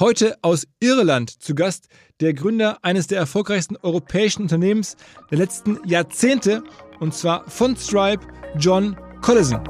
Heute aus Irland zu Gast der Gründer eines der erfolgreichsten europäischen Unternehmens der letzten Jahrzehnte, und zwar von Stripe, John Collison.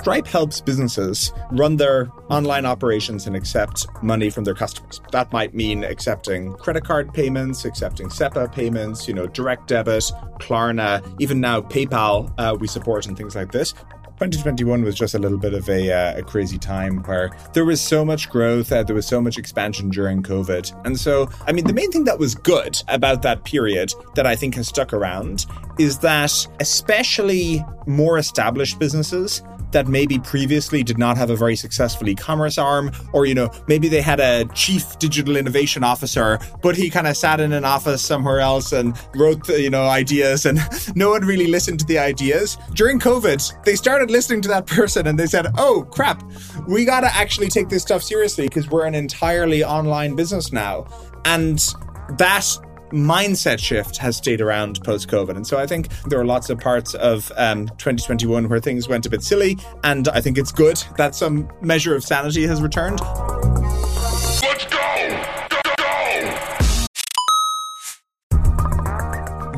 Stripe helps businesses run their online operations and accept money from their customers. That might mean accepting credit card payments, accepting SEPA payments, you know, direct debit, Klarna, even now PayPal uh, we support and things like this. 2021 was just a little bit of a, uh, a crazy time where there was so much growth, uh, there was so much expansion during COVID. And so, I mean, the main thing that was good about that period that I think has stuck around is that especially more established businesses that maybe previously did not have a very successful e-commerce arm or you know maybe they had a chief digital innovation officer but he kind of sat in an office somewhere else and wrote the, you know ideas and no one really listened to the ideas. During covid they started listening to that person and they said oh crap we got to actually take this stuff seriously because we're an entirely online business now. And that mindset shift has stayed around post COVID. And so I think there are lots of parts of um, 2021 where things went a bit silly. And I think it's good that some measure of sanity has returned.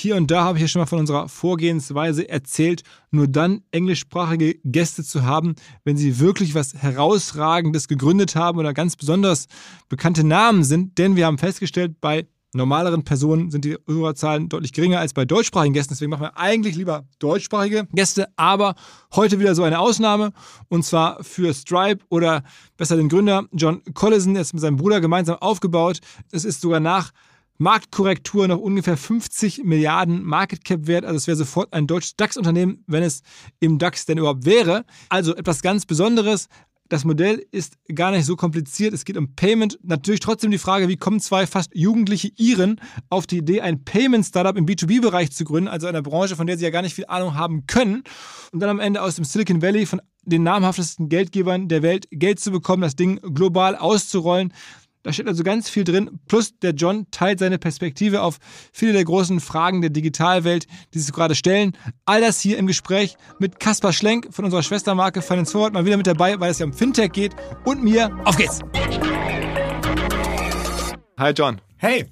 hier und da habe ich ja schon mal von unserer Vorgehensweise erzählt, nur dann englischsprachige Gäste zu haben, wenn sie wirklich was Herausragendes gegründet haben oder ganz besonders bekannte Namen sind. Denn wir haben festgestellt, bei normaleren Personen sind die Hörerzahlen deutlich geringer als bei deutschsprachigen Gästen. Deswegen machen wir eigentlich lieber deutschsprachige Gäste. Aber heute wieder so eine Ausnahme. Und zwar für Stripe oder besser den Gründer John Collison, der ist mit seinem Bruder gemeinsam aufgebaut. Es ist sogar nach Marktkorrektur noch ungefähr 50 Milliarden Market Cap wert. Also es wäre sofort ein deutsches DAX-Unternehmen, wenn es im DAX denn überhaupt wäre. Also etwas ganz Besonderes. Das Modell ist gar nicht so kompliziert. Es geht um Payment. Natürlich trotzdem die Frage, wie kommen zwei fast jugendliche Iren auf die Idee, ein Payment-Startup im B2B-Bereich zu gründen, also einer Branche, von der sie ja gar nicht viel Ahnung haben können. Und dann am Ende aus dem Silicon Valley von den namhaftesten Geldgebern der Welt Geld zu bekommen, das Ding global auszurollen. Da steht also ganz viel drin. Plus der John teilt seine Perspektive auf viele der großen Fragen der Digitalwelt, die sich gerade stellen. All das hier im Gespräch mit Kaspar Schlenk von unserer Schwestermarke Finance Forward mal wieder mit dabei, weil es ja um Fintech geht. Und mir. Auf geht's! Hi, John. Hey,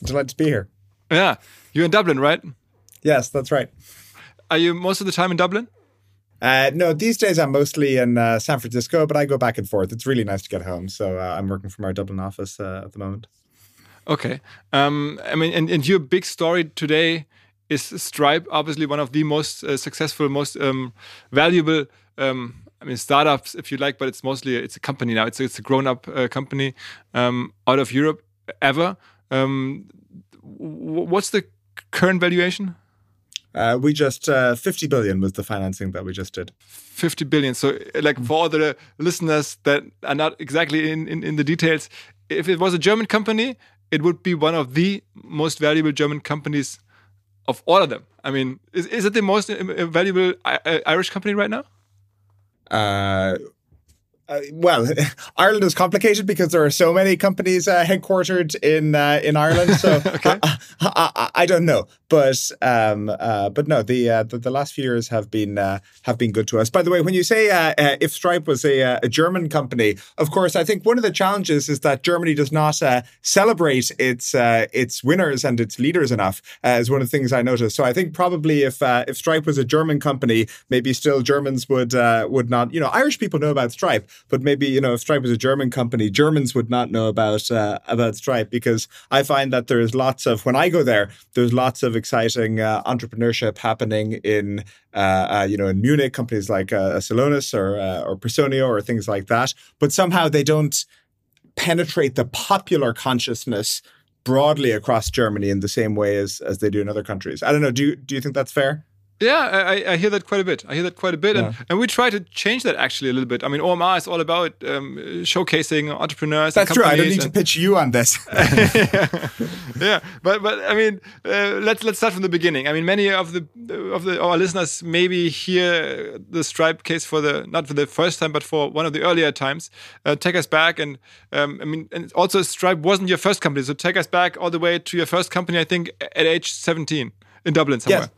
delighted to be here. Yeah, you're in Dublin, right? Yes, that's right. Are you most of the time in Dublin? Uh, no, these days I'm mostly in uh, San Francisco, but I go back and forth. It's really nice to get home. So uh, I'm working from our Dublin office uh, at the moment. Okay. Um, I mean, and, and your big story today is Stripe, obviously one of the most uh, successful, most um, valuable. Um, I mean, startups, if you like, but it's mostly it's a company now. It's it's a grown-up uh, company um, out of Europe ever. Um, what's the current valuation? Uh, we just uh, 50 billion was the financing that we just did. 50 billion. So, like for the listeners that are not exactly in, in, in the details, if it was a German company, it would be one of the most valuable German companies of all of them. I mean, is, is it the most uh, valuable Irish company right now? Uh, uh, well, Ireland is complicated because there are so many companies uh, headquartered in uh, in Ireland. So okay. I, I, I, don't know, but um, uh, but no, the, uh, the, the last few years have been uh, have been good to us. By the way, when you say if Stripe was a, a, German company, of course, I think one of the challenges is that Germany does not celebrate its its winners and its leaders enough. is one of the things I noticed. So I think probably if if Stripe was a German company, maybe still Germans would would not. You know, Irish people know about Stripe but maybe you know if Stripe was a German company, Germans would not know about uh, about Stripe because I find that there's lots of when I go there, there's lots of exciting uh, entrepreneurship happening in uh, uh you know in Munich, companies like uh, Celonis or uh, or Personio or things like that, but somehow they don't penetrate the popular consciousness broadly across Germany in the same way as as they do in other countries. I don't know. Do you, do you think that's fair? Yeah, I, I, hear that quite a bit. I hear that quite a bit, yeah. and, and we try to change that actually a little bit. I mean, OMR is all about um, showcasing entrepreneurs. That's true. I don't need to pitch you on this. yeah. yeah, but but I mean, uh, let's let's start from the beginning. I mean, many of the of the our listeners maybe hear the Stripe case for the not for the first time, but for one of the earlier times. Uh, take us back, and um, I mean, and also Stripe wasn't your first company, so take us back all the way to your first company. I think at age seventeen in Dublin somewhere. Yes.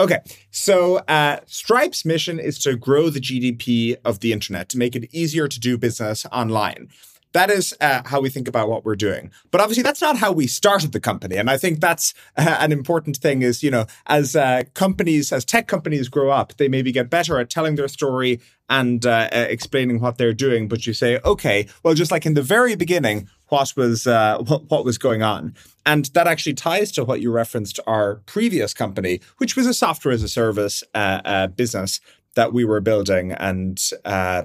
Okay, so uh, Stripe's mission is to grow the GDP of the internet, to make it easier to do business online. That is uh, how we think about what we're doing. But obviously, that's not how we started the company. And I think that's uh, an important thing is, you know, as uh, companies, as tech companies grow up, they maybe get better at telling their story and uh, uh, explaining what they're doing. But you say, okay, well, just like in the very beginning, what was uh, what, what was going on. And that actually ties to what you referenced our previous company, which was a software as a service uh, uh, business that we were building. And uh,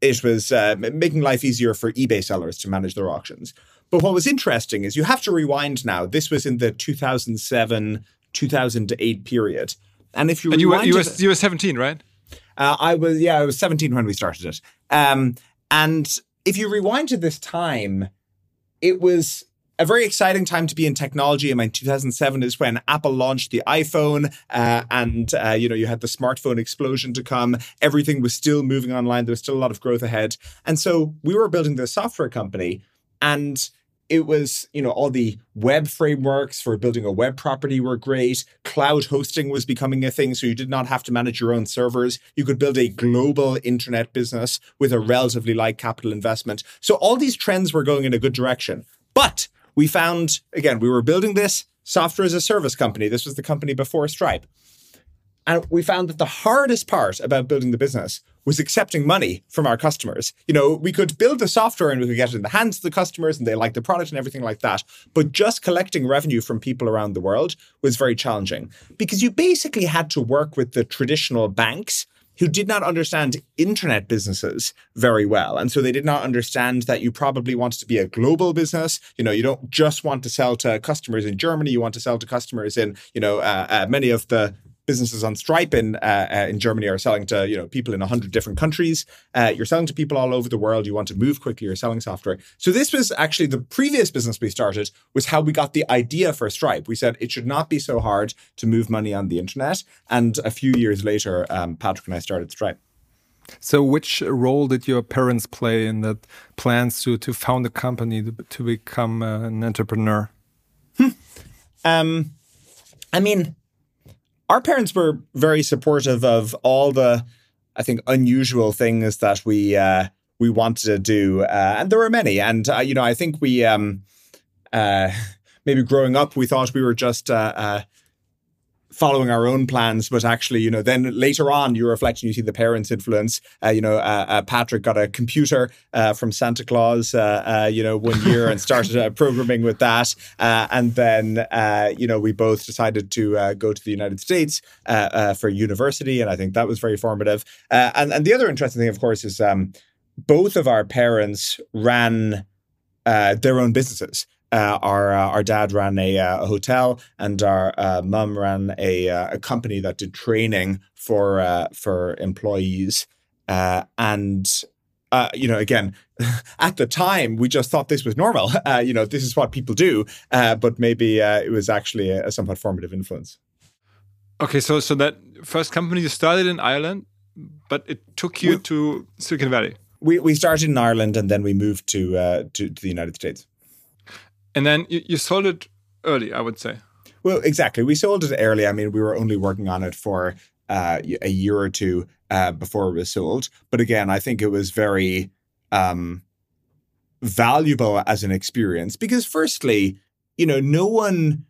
it was uh, making life easier for eBay sellers to manage their auctions. But what was interesting is you have to rewind now. This was in the 2007, 2008 period. And if you and you were, you, were, you were 17, right? Uh, I was, yeah, I was 17 when we started it. Um, and if you rewind to this time, it was a very exciting time to be in technology. I mean, 2007 is when Apple launched the iPhone, uh, and uh, you know you had the smartphone explosion to come. Everything was still moving online. There was still a lot of growth ahead, and so we were building this software company, and it was you know all the web frameworks for building a web property were great cloud hosting was becoming a thing so you did not have to manage your own servers you could build a global internet business with a relatively light capital investment so all these trends were going in a good direction but we found again we were building this software as a service company this was the company before stripe and we found that the hardest part about building the business was accepting money from our customers. You know, we could build the software and we could get it in the hands of the customers and they like the product and everything like that. But just collecting revenue from people around the world was very challenging because you basically had to work with the traditional banks who did not understand internet businesses very well. And so they did not understand that you probably wanted to be a global business. You know, you don't just want to sell to customers in Germany, you want to sell to customers in, you know, uh, uh, many of the businesses on Stripe in uh, uh, in Germany are selling to you know people in hundred different countries. Uh, you're selling to people all over the world. You want to move quickly. You're selling software. So this was actually the previous business we started was how we got the idea for Stripe. We said it should not be so hard to move money on the internet. And a few years later, um, Patrick and I started Stripe. So, which role did your parents play in that plans to to found a company to, to become uh, an entrepreneur? Hmm. Um, I mean, our parents were very supportive of all the, I think, unusual things that we uh, we wanted to do, uh, and there were many. And uh, you know, I think we um, uh, maybe growing up, we thought we were just uh, uh, following our own plans, but actually, you know, then later on, you reflect and you see the parents' influence. Uh, you know, uh, uh, Patrick got a computer uh, from Santa Claus, uh, uh, you know, one year and started programming with that. and then, you know, we both decided to go to the United States for university. And I think that was very formative. and, and the other interesting thing, of course, is um, both of our parents ran their own businesses. Uh, our uh, our dad ran a, uh, a hotel, and our uh, mum ran a, uh, a company that did training for uh, for employees. and uh, you know, again, at the time, we just thought this was normal. Uh, you know, this is what people do. Uh, but maybe uh, it was actually a, a, somewhat formative influence. Okay, so so that first company you started in Ireland, but it took you we, to Silicon Valley. We we started in Ireland and then we moved to uh, to, to, the United States. And then you, you sold it early, I would say. Well, exactly. We sold it early. I mean, we were only working on it for uh, a year or two uh, before it was sold. But again, I think it was very um, valuable as an experience because, firstly, you know, no one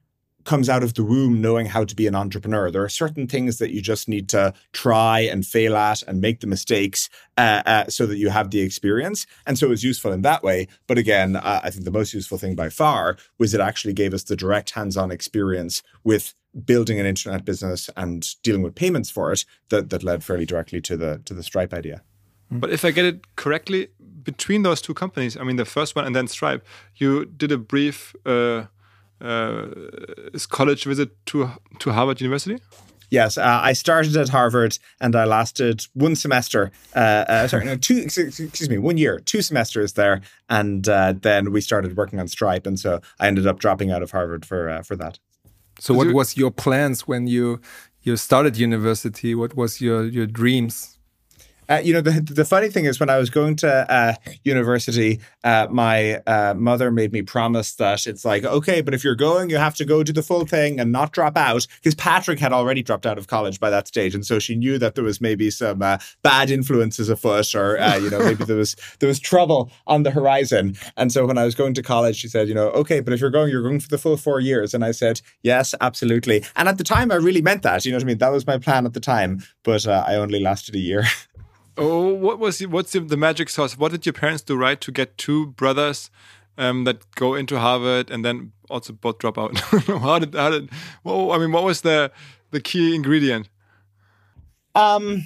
comes out of the womb knowing how to be an entrepreneur. There are certain things that you just need to try and fail at and make the mistakes uh, uh, so that you have the experience. And so it was useful in that way. But again, uh, I think the most useful thing by far was it actually gave us the direct hands on experience with building an internet business and dealing with payments for it that, that led fairly directly to the to the Stripe idea. But if I get it correctly, between those two companies, I mean the first one and then Stripe, you did a brief uh, uh, college visit to to Harvard University. Yes, uh, I started at Harvard and I lasted one semester. Uh, uh, sorry, no, two. Excuse me, one year, two semesters there, and uh, then we started working on Stripe, and so I ended up dropping out of Harvard for uh, for that. So, what was your plans when you you started university? What was your your dreams? Uh, you know, the the funny thing is, when I was going to uh, university, uh, my uh, mother made me promise that it's like, okay, but if you're going, you have to go do the full thing and not drop out, because Patrick had already dropped out of college by that stage, and so she knew that there was maybe some uh, bad influences afoot, or uh, you know, maybe there was there was trouble on the horizon. And so when I was going to college, she said, you know, okay, but if you're going, you're going for the full four years, and I said, yes, absolutely. And at the time, I really meant that. You know what I mean? That was my plan at the time, but I only lasted a year. Oh, what was the, what's the, the, magic sauce? What did your parents do right to get two brothers um, that go into Harvard and then also both drop out? how did how did? Well, I mean, what was the the key ingredient? Um,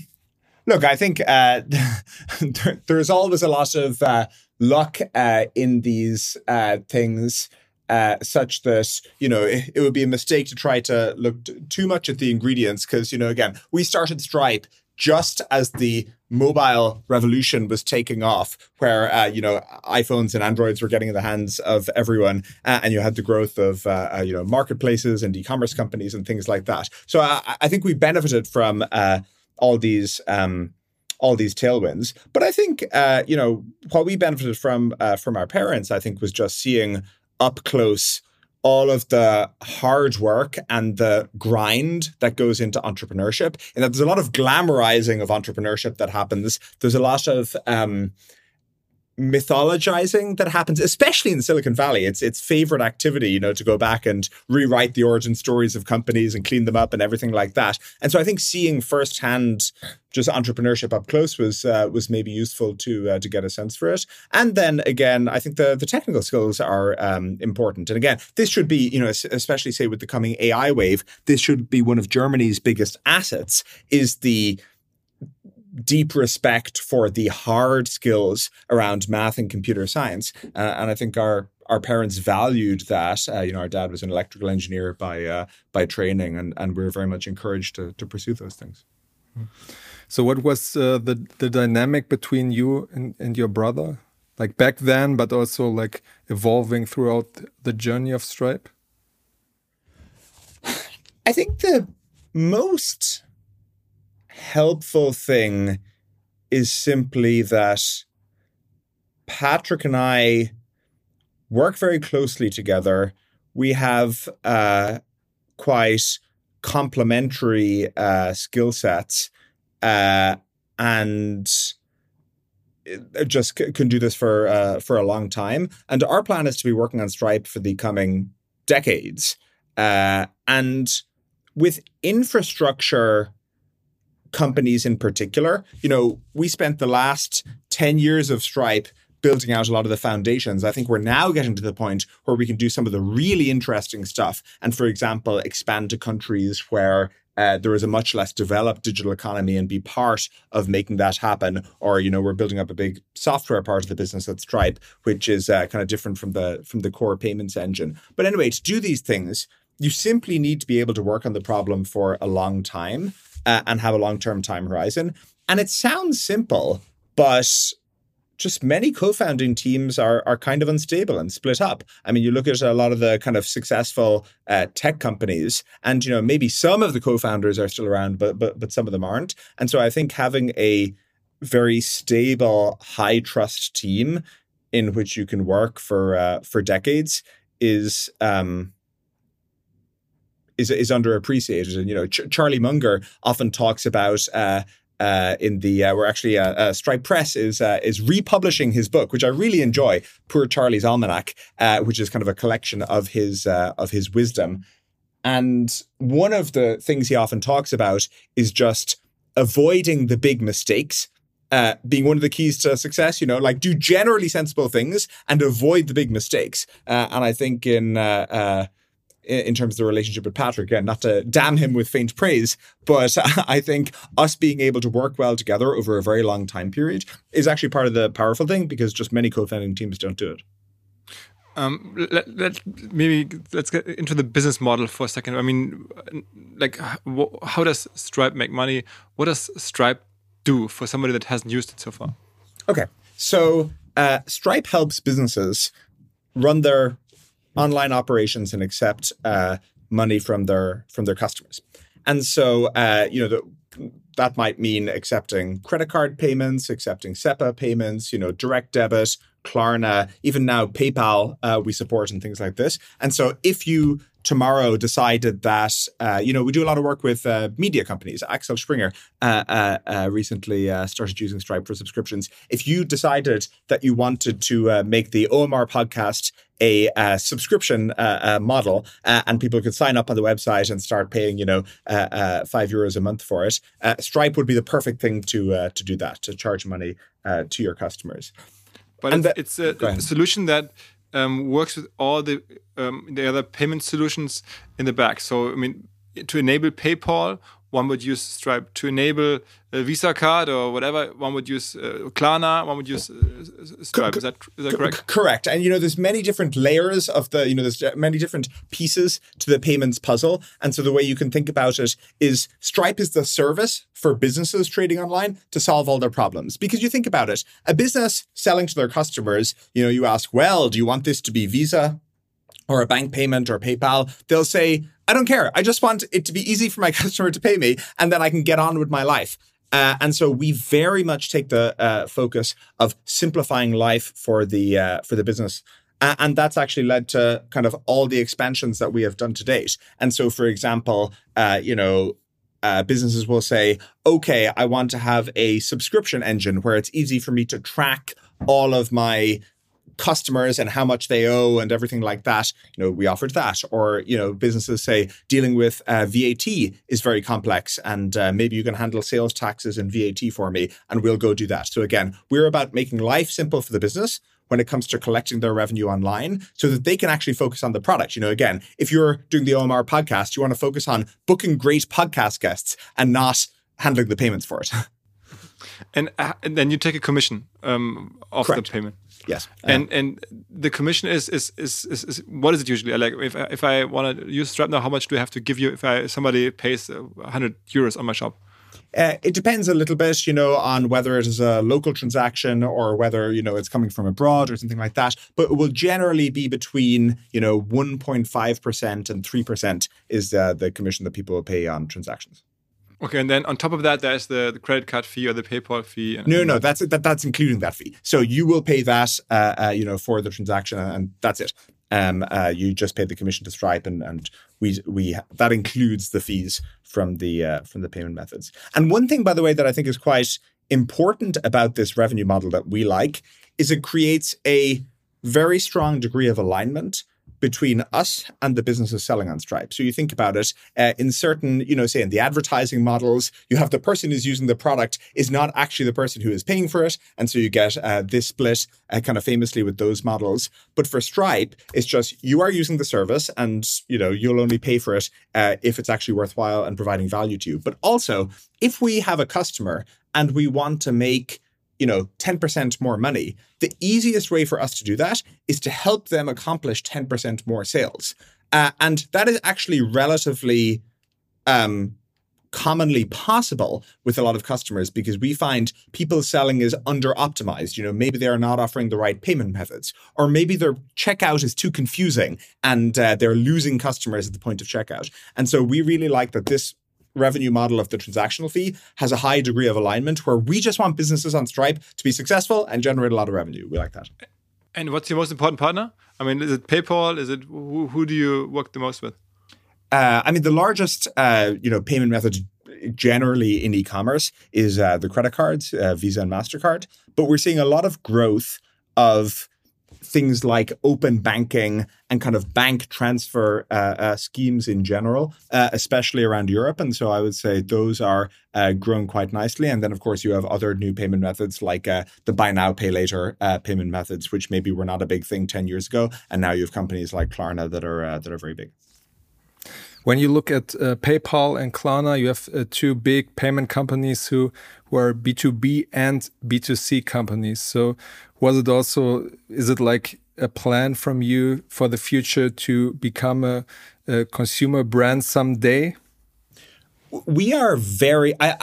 look, I think uh, there, there's always a lot of uh, luck uh, in these uh, things. Uh, such that you know it, it, would be a mistake to try to look too much at the ingredients because you know again we started Stripe just as the mobile revolution was taking off, where uh, you know iPhones and Androids were getting in the hands of everyone, uh, and you had the growth of uh, uh you know marketplaces and e-commerce companies and things like that. So I, I think we benefited from uh, all these. Um, all these tailwinds, but I think uh, you know what we benefited from from our parents. I think was just seeing up close all of the hard work and the grind that goes into entrepreneurship. And that there's a lot of glamorizing of entrepreneurship that happens. There's a lot of um, mythologizing that happens, especially in Silicon Valley. It's its favorite activity, you know, to go back and rewrite the origin stories of companies and clean them up and everything like that. And so I think seeing firsthand just entrepreneurship up close was uh, was maybe useful to uh, to get a sense for it. And then again, I think the the technical skills are um, important. And again, this should be, you know, especially say with the coming AI wave, this should be one of Germany's biggest assets is the deep respect for the hard skills around math and computer science. Uh, and I think our our parents valued that. Uh, you know, our dad was an electrical engineer by uh, by training, and and we were very much encouraged to to pursue those things. So, what was uh, the the dynamic between you and, and your brother, like back then, but also like evolving throughout the journey of Stripe? I think the most helpful thing is simply that Patrick and I work very closely together. We have uh, quite complementary uh, skill sets uh, and uh, just c- can do this for uh, for a long time. And our plan is to be working on Stripe for the coming decades. Uh, and with infrastructure companies in particular. You know, we spent the last 10 years of Stripe building out a lot of the foundations. I think we're now getting to the point where we can do some of the really interesting stuff. And for example, expand to countries where uh, there is a much less developed digital economy and be part of making that happen. Or you know, we're building up a big software part of the business at Stripe, which is uh, kind of different from the from the core payments engine. But anyway, to do these things, you simply need to be able to work on the problem for a long time uh, and have a long term time horizon. And it sounds simple, but just many co-founding teams are are kind of unstable and split up. I mean, you look at a lot of the kind of successful uh, tech companies, and you know maybe some of the co-founders are still around, but but but some of them aren't. And so I think having a very stable, high trust team in which you can work for uh, for decades is um, is is underappreciated. And you know, Ch- Charlie Munger often talks about. Uh, uh, in the uh, we're actually uh, uh Stripe Press is uh, is republishing his book, which I really enjoy, Poor Charlie's Almanack, uh, which is kind of a collection of his of his wisdom. And one of the things he often talks about is just avoiding the big mistakes uh, being one of the keys to success. You know, like do generally sensible things and avoid the big mistakes. Uh, and I think in uh, uh in terms of the relationship with Patrick, And not to damn him with faint praise, but I think us being able to work well together over a very long time period is actually part of the powerful thing because just many co-founding teams don't do it. Um, let, let maybe let's get into the business model for a second. I mean, like, how does Stripe make money? What does Stripe do for somebody that hasn't used it so far? Okay. So uh, Stripe helps businesses run their online operations and accept uh, money from their from their customers. And so, uh, you know, the, that might mean accepting credit card payments, accepting SEPA payments, you know, direct debit, Klarna, even now PayPal uh, we support and things like this. And so if you tomorrow decided that, uh, you know, we do a lot of work with uh, media companies. Axel Springer uh, uh, uh recently uh, started using Stripe for subscriptions. If you decided that you wanted to make the OMR podcast a subscription model and people could sign up on the website and start paying, you know, five euros a month for it, Stripe would be the perfect thing to to do that, to charge money to your customers. But and it's, it's a, a solution that um, works with all the um, the other payment solutions in the back. So I mean, to enable PayPal, one would use Stripe. To enable a Visa card or whatever, one would use uh, Klarna, one would use uh, Stripe. Is that, is that correct? correct. And you know, there's many different layers of the, you know, there's many different pieces to the payments puzzle. And so the way you can think about it is Stripe is the service for businesses trading online to solve all their problems. Because you think about it, a business selling to their customers, you know, you ask, well, do you want this to be Visa? or a bank payment or PayPal, they'll say, I don't care. I just want it to be easy for my customer to pay me and then I can get on with my life. Uh, and so we very much take the uh, focus of simplifying life for the uh, for the business. and that's actually led to kind of all the expansions that we have done to date. And so, for example, uh, you know, uh, businesses will say, okay, I want to have a subscription engine where it's easy for me to track all of my customers and how much they owe and everything like that. You know, we offered that. Or, you know, businesses say dealing with uh, VAT is very complex and uh, maybe you can handle sales taxes and VAT for me and we'll go do that. So again, we're about making life simple for the business when it comes to collecting their revenue online so that they can actually focus on the product. You know, again, if you're doing the OMR podcast, you want to focus on booking great podcast guests and not handling the payments for it. and, uh, and then you take a commission um, of Correct. the payment. Yes, and and the commission is is, is is is, what is it usually like? If I, if I want to use Stripe now, how much do I have to give you if I somebody pays hundred euros on my shop? Uh, it depends a little bit, you know, on whether it is a local transaction or whether you know it's coming from abroad or something like that. But it will generally be between you know 1.5 percent and three percent is uh, the commission that people will pay on transactions. Okay, and then on top of that, there's the, the credit card fee or the PayPal fee. no, no, that's that, that's including that fee. So you will pay that, uh, uh, you know, for the transaction, and that's it. Um, uh, you just pay the commission to Stripe, and and we we that includes the fees from the uh, from the payment methods. And one thing, by the way, that I think is quite important about this revenue model that we like is it creates a very strong degree of alignment between us and the businesses selling on Stripe. So you think about it uh, in certain, you know, say in the advertising models, you have the person who's using the product is not actually the person who is paying for it. And so you get uh, this split uh, kind of famously with those models. But for Stripe, it's just you are using the service and, you know, you'll only pay for it uh, if it's actually worthwhile and providing value to you. But also, if we have a customer and we want to make you know 10% more money the easiest way for us to do that is to help them accomplish 10% more sales uh, and that is actually relatively um, commonly possible with a lot of customers because we find people selling is under optimized. You know, maybe they are not offering the right payment methods, or maybe their checkout is too confusing and uh, they're losing customers at the point of checkout. And so we really like that this revenue model of the transactional fee has a high degree of alignment where we just want businesses on Stripe to be successful and generate a lot of revenue. We like that. And what's your most important partner? I mean, is it PayPal? Is it who, who do you work the most with? Uh, I mean, the largest uh, you know payment method generally in e-commerce is uh, the credit cards, uh, Visa and Mastercard. But we're seeing a lot of growth of things like open banking and kind of bank transfer uh, uh, schemes in general, uh, especially around Europe. And so I would say those are uh, growing quite nicely. And then, of course, you have other new payment methods like uh, the buy now, pay later uh, payment methods, which maybe were not a big thing 10 years ago. And now you have companies like Klarna that are, that are very big. When you look at PayPal and Klarna, you have two big payment companies who, are B2B and B2C companies. So, was it also, is it like a plan from you for the future to become a, a consumer brand someday? We are very, I,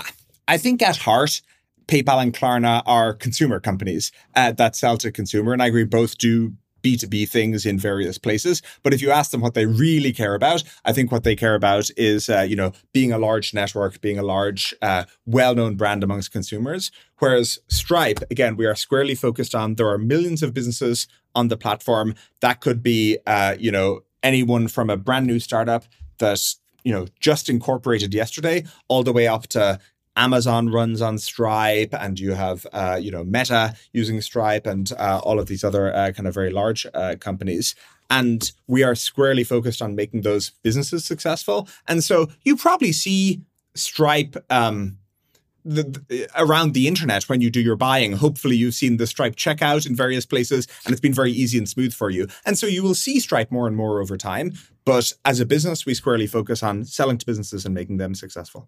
I think at heart, PayPal and Klarna are consumer companies uh, that sell to consumer. And I agree, both do B2B things in various places. But if you ask them what they really care about, I think what they care about is, uh, you know, being a large network, being a large, uh, well-known brand amongst consumers. Whereas Stripe, again, we are squarely focused on there are millions of businesses on the platform. That could be, uh, you know, anyone from a brand new startup that you know just incorporated yesterday all the way up to Amazon runs on Stripe, and you have uh, you know Meta using Stripe, and uh, all of these other uh, kind of very large uh, companies. And we are squarely focused on making those businesses successful. And so you probably see Stripe. Um, the, the, around the internet when you do your buying. Hopefully, you've seen the Stripe checkout in various places, and it's been very easy and smooth for you. And so you will see Stripe more and more over time. But as a business, we squarely focus on selling to businesses and making them successful.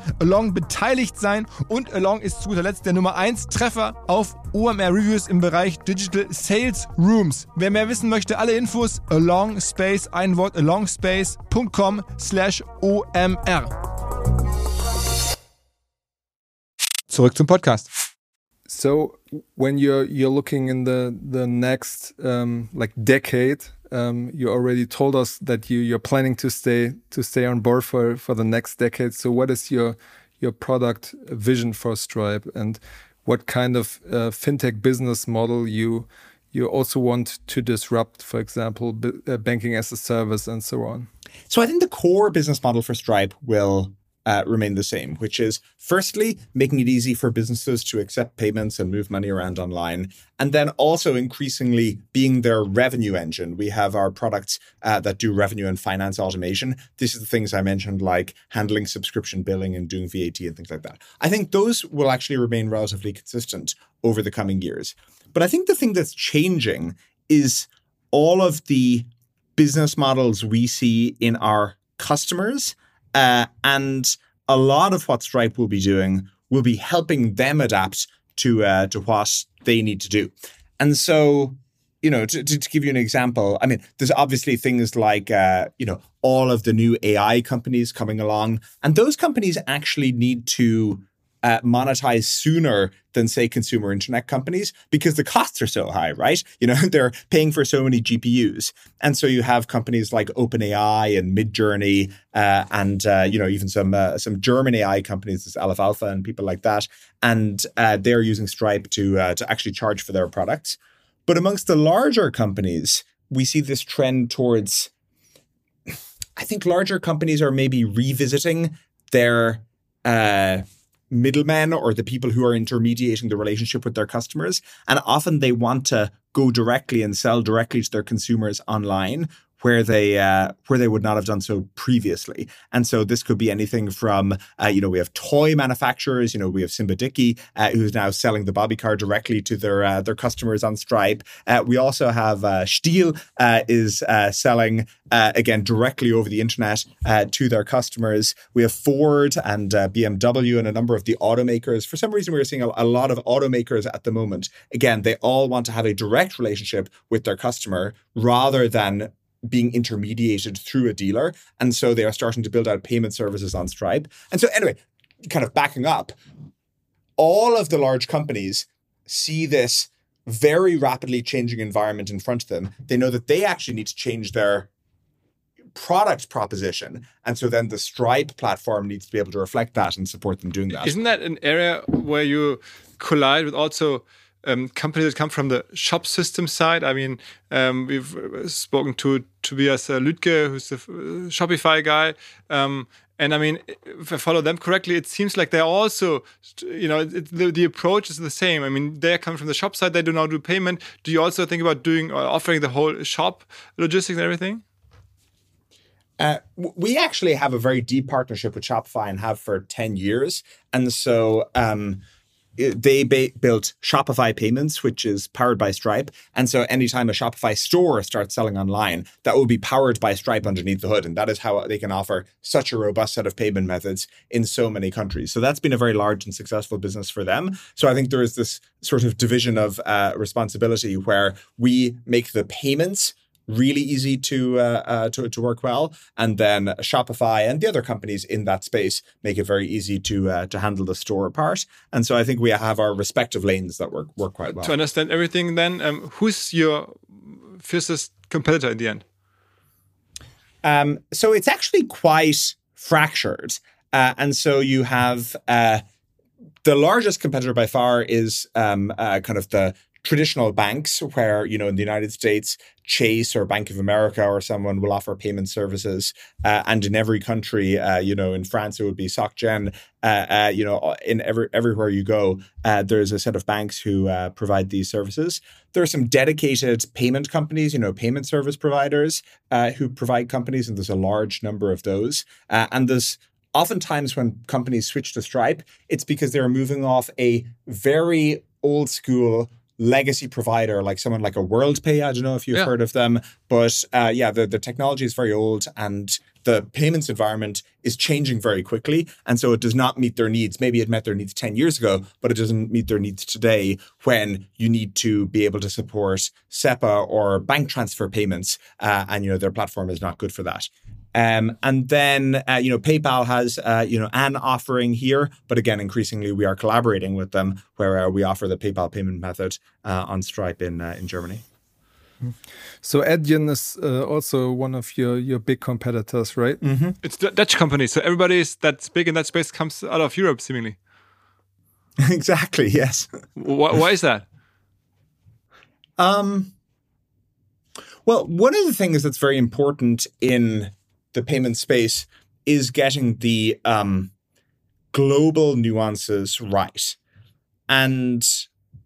Along beteiligt sein und Along ist zu guter Letzt der Nummer 1 Treffer auf OMR Reviews im Bereich Digital Sales Rooms. Wer mehr wissen möchte, alle Infos Along Space, ein Wort alongspace.com slash OMR. Zurück zum Podcast. So when you're you're looking in the the next um, like decade, um, you already told us that you you're planning to stay to stay on board for for the next decade. So what is your your product vision for Stripe and what kind of uh, fintech business model you you also want to disrupt, for example, uh, banking as a service and so on? So I think the core business model for Stripe will uh, remain the same, which is firstly, making it easy for businesses to accept payments and move money around online. And then also increasingly being their revenue engine. We have our products uh, that do revenue and finance automation. This is the things I mentioned, like handling subscription billing and doing VAT and things like that. I think those will actually remain relatively consistent over the coming years. But I think the thing that's changing is all of the business models we see in our customers uh, and a lot of what Stripe will be doing will be helping them adapt to uh, to what they need to do. And so you know, to, to, to, give you an example, I mean, there's obviously things like, uh, you know, all of the new AI companies coming along, and those companies actually need to uh, monetize sooner than say consumer internet companies because the costs are so high, right? You know, they're paying for so many GPUs. And so you have companies like OpenAI and Midjourney, uh, and, uh, you know, even some, uh, some German AI companies, this Aleph Alpha and people like that. And uh, they're using Stripe to, uh, to actually charge for their products. But amongst the larger companies, we see this trend towards, I think larger companies are maybe revisiting their, uh, middlemen or the people who are intermediating the relationship with their customers. And often they want to go directly and sell directly to their consumers online where they uh, where they would not have done so previously. And so this could be anything from uh, you know we have toy manufacturers, you know we have Simba Dickie uh, who's now selling the Bobby car directly to their uh, their customers on Stripe. Uh, we also have uh, Stihl is selling again directly over the internet to their customers. We have Ford and BMW and a number of the automakers. For some reason, we're seeing a, a lot of automakers at the moment. Again, they all want to have a direct relationship with their customer rather than being intermediated through a dealer. And so they are starting to build out payment services on Stripe. And so, anyway, kind of backing up, all of the large companies see this very rapidly changing environment in front of them. They know that they actually need to change their product proposition. And so then the Stripe platform needs to be able to reflect that and support them doing that. Isn't that an area where you collide with also um, companies that come from the shop system side. I mean, um, we've uh, spoken to Tobias uh, Lütke, who's the uh, Shopify guy. Um, and I mean, if I follow them correctly, it seems like they're also, you know, it, the, the approach is the same. I mean, they come from the shop side, they do now do payment. Do you also think about doing or offering the whole shop logistics and everything? Uh, we actually have a very deep partnership with Shopify and have for 10 years. And so, um, they ba- built Shopify Payments, which is powered by Stripe. And so anytime a Shopify store starts selling online, that will be powered by Stripe underneath the hood. And that is how they can offer such a robust set of payment methods in so many countries. So that's been a very large and successful business for them. So I think there is this sort of division of uh, responsibility where we make the payments really easy to, uh, uh, to to work well, and then Shopify and the other companies in that space make it very easy to uh, to handle the store part. And so I think we have our respective lanes that work work quite well. To understand everything, then um, who's your fiercest competitor in the end? Um, so it's actually quite fractured, uh, and so you have uh, the largest competitor by far is um, uh, kind of the traditional banks where you know in the united states chase or bank of america or someone will offer payment services uh, and in every country uh, you know in france it would be socgen uh, uh you know in every everywhere you go uh, there's a set of banks who uh, provide these services. There are some dedicated payment companies you know payment service providers who provide companies and there's a large number of those and there's oftentimes when companies switch to stripe it's because they're moving off a very old school legacy provider like someone like a WorldPay. I don't know if you've yeah. heard of them, but uh, yeah, the, the technology is very old and the payments environment is changing very quickly. And so it does not meet their needs. Maybe it met their needs 10 years ago, but it doesn't meet their needs today when you need to be able to support SEPA or bank transfer payments. Uh, and, you know, their platform is not good for that. Um, and then, uh, you know, PayPal has, uh, you know, an offering here, but again, increasingly we are collaborating with them where uh, we offer the PayPal payment method uh, on Stripe in uh, in Germany. So Adyen is uh, also one of your your big competitors, right? Mm -hmm. It's the Dutch company, so everybody that's big in that space comes out of Europe, seemingly. exactly. Yes. why, why is that? Um. Well, one of the things that's very important in the payment space is getting the um, global nuances right. And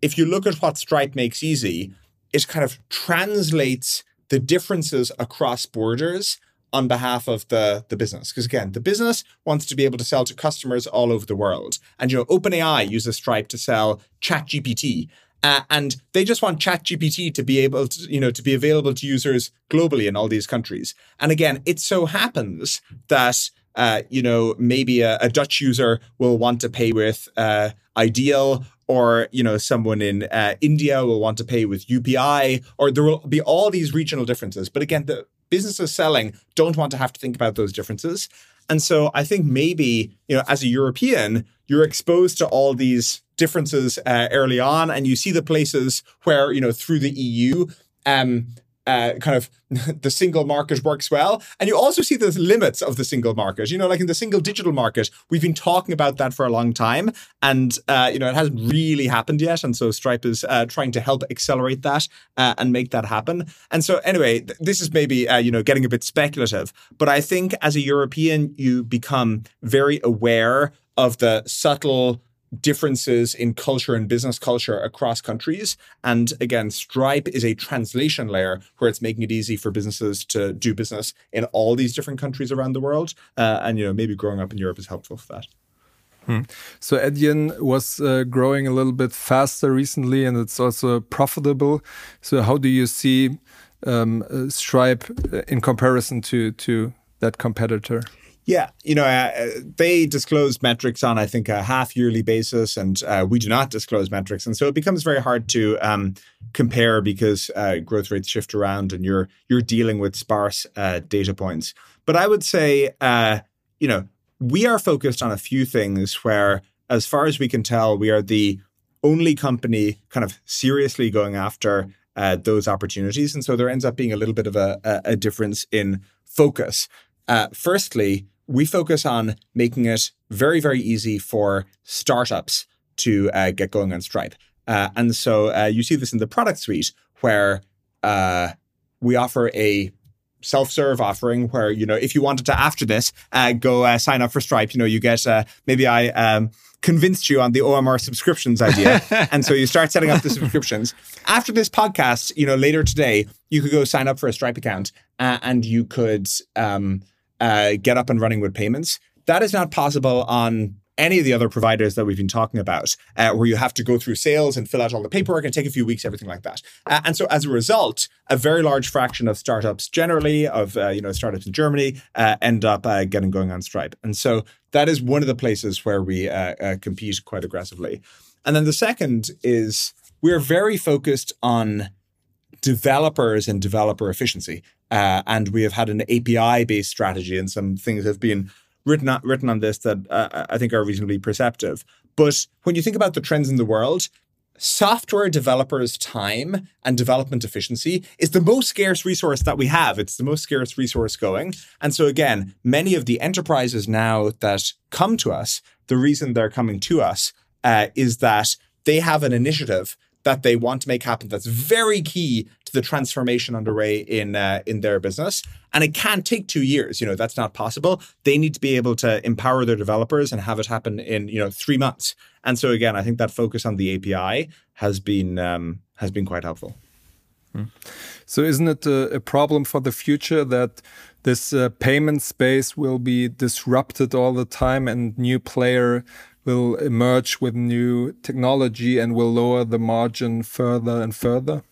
if you look at what Stripe makes easy, it kind of translates the differences across borders on behalf of the, the business. Because again, the business wants to be able to sell to customers all over the world. And you know, OpenAI uses Stripe to sell ChatGPT. Uh, and they just want ChatGPT to be able to, you know, to be available to users globally in all these countries. And again, it so happens that uh, you know, maybe a, a, Dutch user will want to pay with uh, Ideal or you know someone in uh, India will want to pay with UPI, or there will be all these regional differences. But again, the businesses selling don't want to have to think about those differences. And so I think maybe, you know, as a European, you're exposed to all these differences uh, early on and you see the places where, you know, through the EU, um, uh, kind of the single market works well. And you also see the limits of the single market. You know, like in the single digital market, we've been talking about that for a long time. And, uh, you know, it hasn't really happened yet. And so Stripe is uh, trying to help accelerate that uh, and make that happen. And so, anyway, th- this is maybe, uh, you know, getting a bit speculative. But I think as a European, you become very aware of the subtle differences in culture and business culture across countries. And again, Stripe is a translation layer where it's making it easy for businesses to do business in all these different countries around the world. Uh, and you know, maybe growing up in Europe is helpful for that. Hmm. So Adyen was uh, growing a little bit faster recently, and it's also profitable. So how do you see um, uh, Stripe uh, in comparison to to that competitor? Yeah, you know, uh, they disclose metrics on, I think, a half yearly basis, and uh, we do not disclose metrics, and so it becomes very hard to um, compare because uh, growth rates shift around, and you're you're dealing with sparse uh, data points. But I would say, uh, you know, we are focused on a few things where, as far as we can tell, we are the only company kind of seriously going after uh, those opportunities, and so there ends up being a little bit of a, a, a difference in focus. firstly we focus on making it very, very easy for startups to uh, get going on Stripe. Uh, and so uh, you see this in the product suite where uh, we offer a self-serve offering where you know if you wanted to after this uh, go uh, sign up for Stripe, you know you get maybe I um, convinced you on the OMR subscriptions idea, and so you start setting up the subscriptions. After this podcast, you know later today you could go sign up for a Stripe account and you could. Um, uh, get up and running with payments. That is not possible on any of the other providers that we've been talking about, uh, where you have to go through sales and fill out all the paperwork and take a few weeks, everything like that. Uh, and so, as a result, a very large fraction of startups, generally of uh, you know startups in Germany, uh, end up uh, getting going on Stripe. And so, that is one of the places where we uh, compete quite aggressively. And then the second is we're very focused on developers and developer efficiency. Uh, and we have had an API based strategy, and some things have been written written on this that uh, I think are reasonably perceptive. But when you think about the trends in the world, software developers' time and development efficiency is the most scarce resource that we have. It's the most scarce resource going. And so, again, many of the enterprises now that come to us, the reason they're coming to us uh, is that they have an initiative that they want to make happen that's very key to the transformation underway in uh, in their business. And it can't take 2 years you know that's not possible. They need to be able to empower their developers and have it happen in you know 3 months. And so again i think that focus on the api has been um, has been quite helpful. Hmm. so isn't it a, a, problem for the future that this uh, payment space will be disrupted all the time and new player will emerge with new technology and will lower the margin further and further?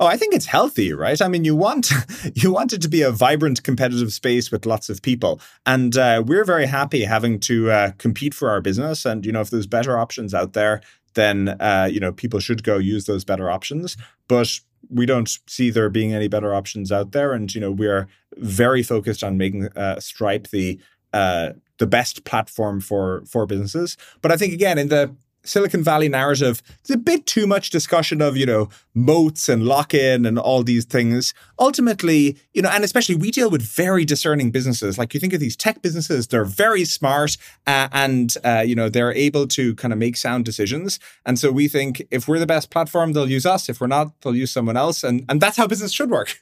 Oh, I think it's healthy, right? I mean, you want you want it to be a vibrant, competitive space with lots of people, and uh, we're very happy having to uh, compete for our business. And you know, if there's better options out there, then uh, you know people should go use those better options. But we don't see there being any better options out there, and you know, we're very focused on making uh, Stripe the uh, the best platform for for businesses. But I think again in the Silicon Valley narrative, there's a bit too much discussion of, you know, moats and lock in and all these things. Ultimately, you know, and especially we deal with very discerning businesses. Like you think of these tech businesses, they're very smart uh, and, uh, you know, they're able to kind of make sound decisions. And so we think if we're the best platform, they'll use us. If we're not, they'll use someone else. And, and that's how business should work.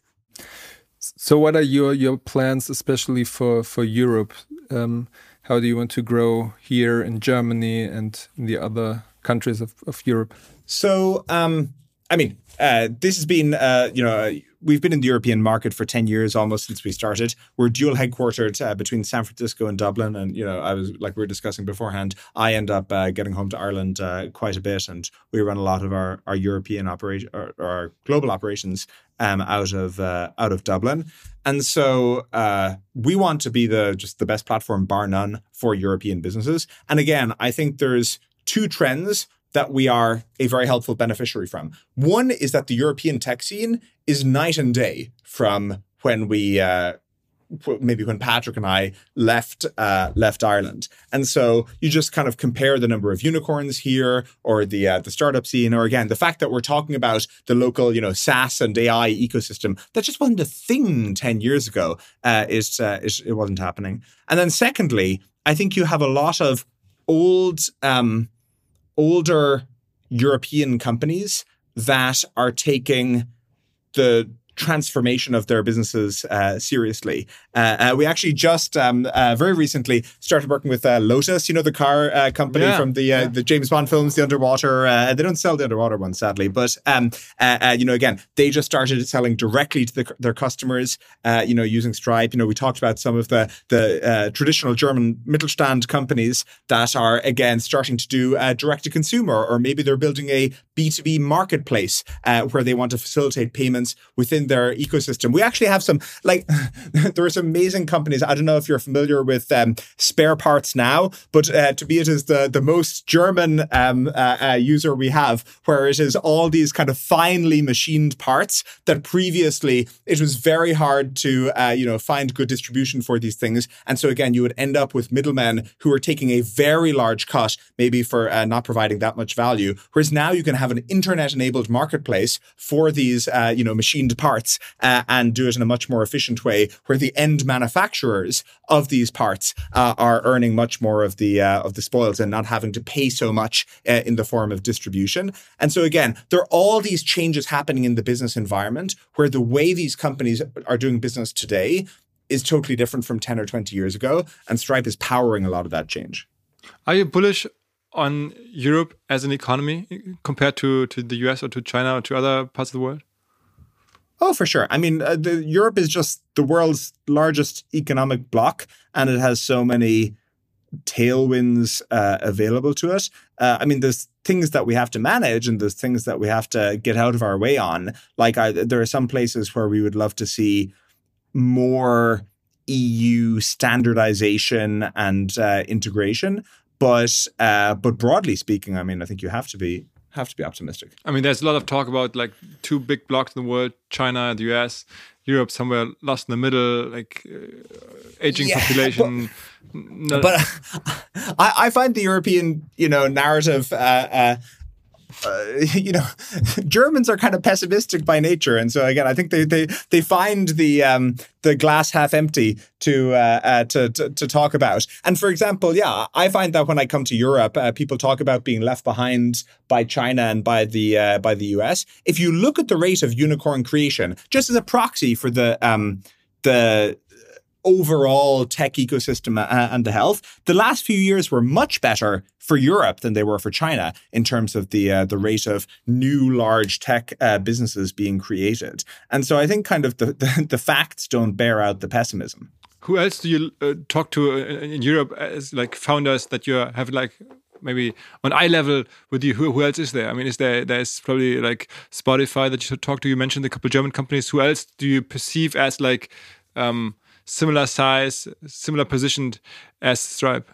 So, what are your, your plans, especially for, for Europe? Um, how do you want to grow here in Germany and in the other countries of, of Europe? So, um, I mean, uh, this has been, uh, you know, we've been in the European market for 10 years almost since we started. We're dual headquartered uh, between San Francisco and Dublin. And, you know, I was like we were discussing beforehand, I end up uh, getting home to Ireland uh, quite a bit. And we run a lot of our, our European operation or, or our global operations um, out of uh, out of Dublin. And so uh, we want to be the just the best platform, bar none, for European businesses. And again, I think there's two trends that we are a very helpful beneficiary from. One is that the European tech scene is night and day from when we uh, maybe when Patrick and I left uh, left Ireland, and so you just kind of compare the number of unicorns here, or the uh, the startup scene, or again the fact that we're talking about the local you know SaaS and AI ecosystem that just wasn't a thing ten years ago. Uh, is, uh, is it wasn't happening, and then secondly, I think you have a lot of old um, older European companies that are taking the transformation of their businesses uh, seriously. Uh, uh, we actually just um, uh, very recently started working with uh, Lotus, you know, the car uh, company yeah, from the yeah. the James Bond films, the underwater. they don't sell the underwater ones, sadly, but um, you know, again, they just started selling directly to the, their customers. you know, using Stripe. You know, we talked about some of the the traditional German Mittelstand companies that are again starting to do direct to consumer, or maybe they're building a B two B marketplace where they want to facilitate payments within their ecosystem. We actually have some, like, there are some amazing companies. I don't know if you're familiar with um, Spare Parts Now, but uh, to be it is the, the most German um, uh, uh, user we have, where it is all these kind of finely machined parts that previously it was very hard to, uh, you know, find good distribution for these things. And so again, you would end up with middlemen who are taking a very large cut, maybe for uh, not providing that much value. Whereas now you can have an internet enabled marketplace for these, uh, you know, machined parts parts uh, and do it in a much more efficient way where the end manufacturers of these parts uh, are earning much more of the uh, of the spoils and not having to pay so much uh, in the form of distribution. And so again, there are all these changes happening in the business environment where the way these companies are doing business today is totally different from 10 or 20 years ago and Stripe is powering a lot of that change. Are you bullish on Europe as an economy compared to, to the US or to China or to other parts of the world? Oh, for sure. I mean, uh, the, Europe is just the world's largest economic bloc, and it has so many tailwinds uh, available to it. Uh, I mean, there's things that we have to manage, and there's things that we have to get out of our way on. Like, I, there are some places where we would love to see more EU standardization and uh, integration. But uh, but broadly speaking, I mean, I think you have to be have to be optimistic. I mean, there's a lot of talk about like two big blocks in the world: China, and the US, Europe, somewhere lost in the middle, like uh, aging yeah, population. But, but I, I, find the European, you know, narrative uh, uh, you know, Germans are kind of pessimistic by nature, and so again, I think they they they find the um, the glass half empty to, uh, uh, to, to to talk about. And for example, yeah, I find that when I come to Europe, uh, people talk about being left behind by China and by the uh, by the US. If you look at the rate of unicorn creation, just as a proxy for the um, the overall tech ecosystem and the health. The last few years were much better for Europe than they were for China in terms of the uh, the rate of new large tech uh, businesses being created. And so I think kind of the, the, the facts don't bear out the pessimism. Who else do you uh, talk to uh, in Europe as like founders that you have like maybe on eye level with you who, who else is there i mean is there there's probably like spotify that you should talk to you mentioned a couple german companies who else do you perceive as like um, similar size, similar positioned as Stripe?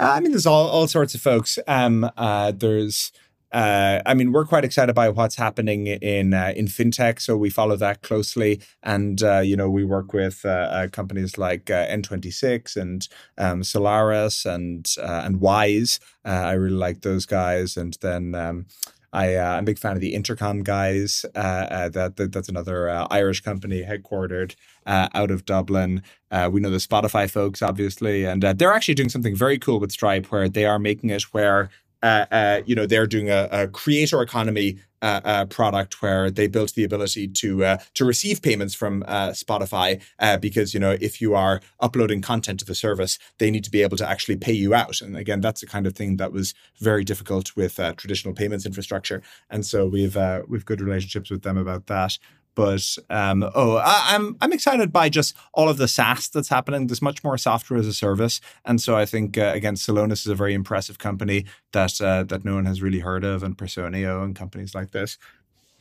Uh, I mean, there's all, all sorts of folks. Um, uh, there's, uh, I mean, we're quite excited by what's happening in uh, in fintech, so we follow that closely, and uh, you know, we work with uh, companies like N26 and um, Solaris and and Wise. I really like those guys, and then. Um, I, uh, I'm a big fan of the Intercom guys. Uh, uh, that, that, that's another uh, Irish company headquartered uh, out of Dublin. Uh, we know the Spotify folks, obviously, and they're actually doing something very cool with Stripe, where they are making it where uh, uh, you know, they're doing a, a creator economy uh, uh product where they built the ability to uh, to receive payments from uh, Spotify because you know if you are uploading content to the service, they need to be able to actually pay you out. And again, that's the kind of thing that was very difficult with traditional payments infrastructure. And so we've we've good relationships with them about that. But um, oh, I, am I'm, I'm excited by just all of the SaaS that's happening. There's much more software as a service, and so I think uh, again, Celonis is a very impressive company that uh, that no one has really heard of, and Personio and companies like this.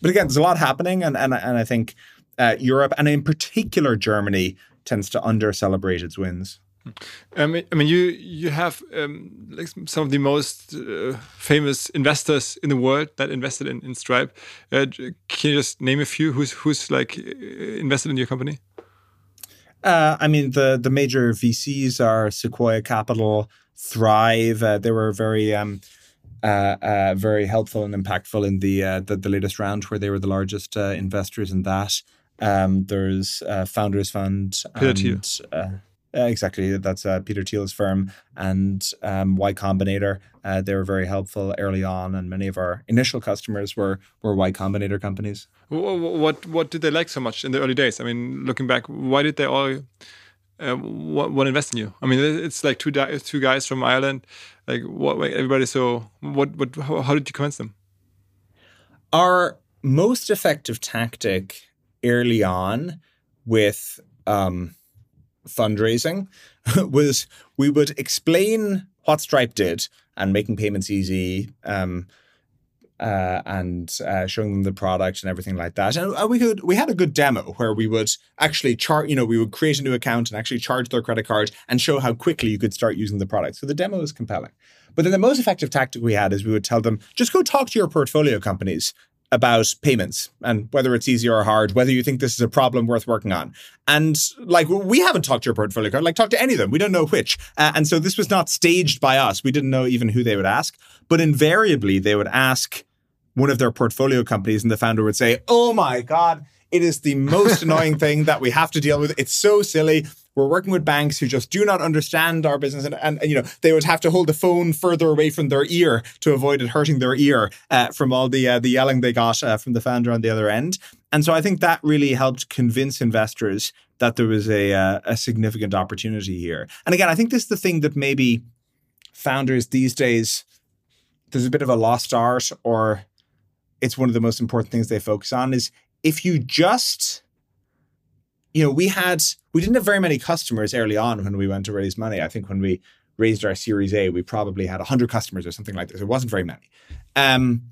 But again, there's a lot happening, and and and I think uh, Europe and in particular Germany tends to under celebrate its wins. I mean, I mean, you you have um, like some of the most uh, famous investors in the world that invested in, in Stripe. Uh, can you just name a few who's who's like uh, invested in your company? Uh, I mean, the the major VCs are Sequoia Capital, Thrive. Uh, they were very um, uh, uh, very helpful and impactful in the, uh, the, the latest round, where they were the largest uh, investors in that. Um, there's uh, Founders Fund and uh, exactly that's Peter Thiel's firm and um, Y Combinator. they were very helpful early on, and many of our initial customers were were Y Combinator companies. What what did they like so much in the early days? I mean, looking back, why did they all uh, what, what invest in you? I mean, it's like two two guys from Ireland. Like, what? Everybody. So, what? What? How, how did you convince them? Our most effective tactic early on with um, fundraising was we would explain what Stripe did and making payments easy. Um, uh, and uh, showing them the product and everything like that. And uh, we could we had a good demo where we would actually charge. You know, we would create a new account and actually charge their credit card and show how quickly you could start using the product. So the demo was compelling. But then the most effective tactic we had is we would tell them just go talk to your portfolio companies about payments and whether it's easy or hard, whether you think this is a problem worth working on. And like, we haven't talked to your portfolio card, like talk to any of them. We don't know which. Uh, and so this was not staged by us. We didn't know even who they would ask, but invariably they would ask one of their portfolio companies and the founder would say, Oh my God, it is the most annoying thing that we have to deal with. It's so silly. We're working with banks who just do not understand our business, and, and, you know they would have to hold the phone further away from their ear to avoid it hurting their ear uh, from all the uh, the yelling they got uh, from the founder on the other end. And so I think that really helped convince investors that there was a uh, a significant opportunity here. And again, I think this is the thing that maybe founders these days there's a bit of a lost art or it's one of the most important things they focus on is if you just you know we had we didn't have very many customers early on when we went to raise money. I think when we raised our series a we probably had 100 customers or something like this. It wasn't very many. Um,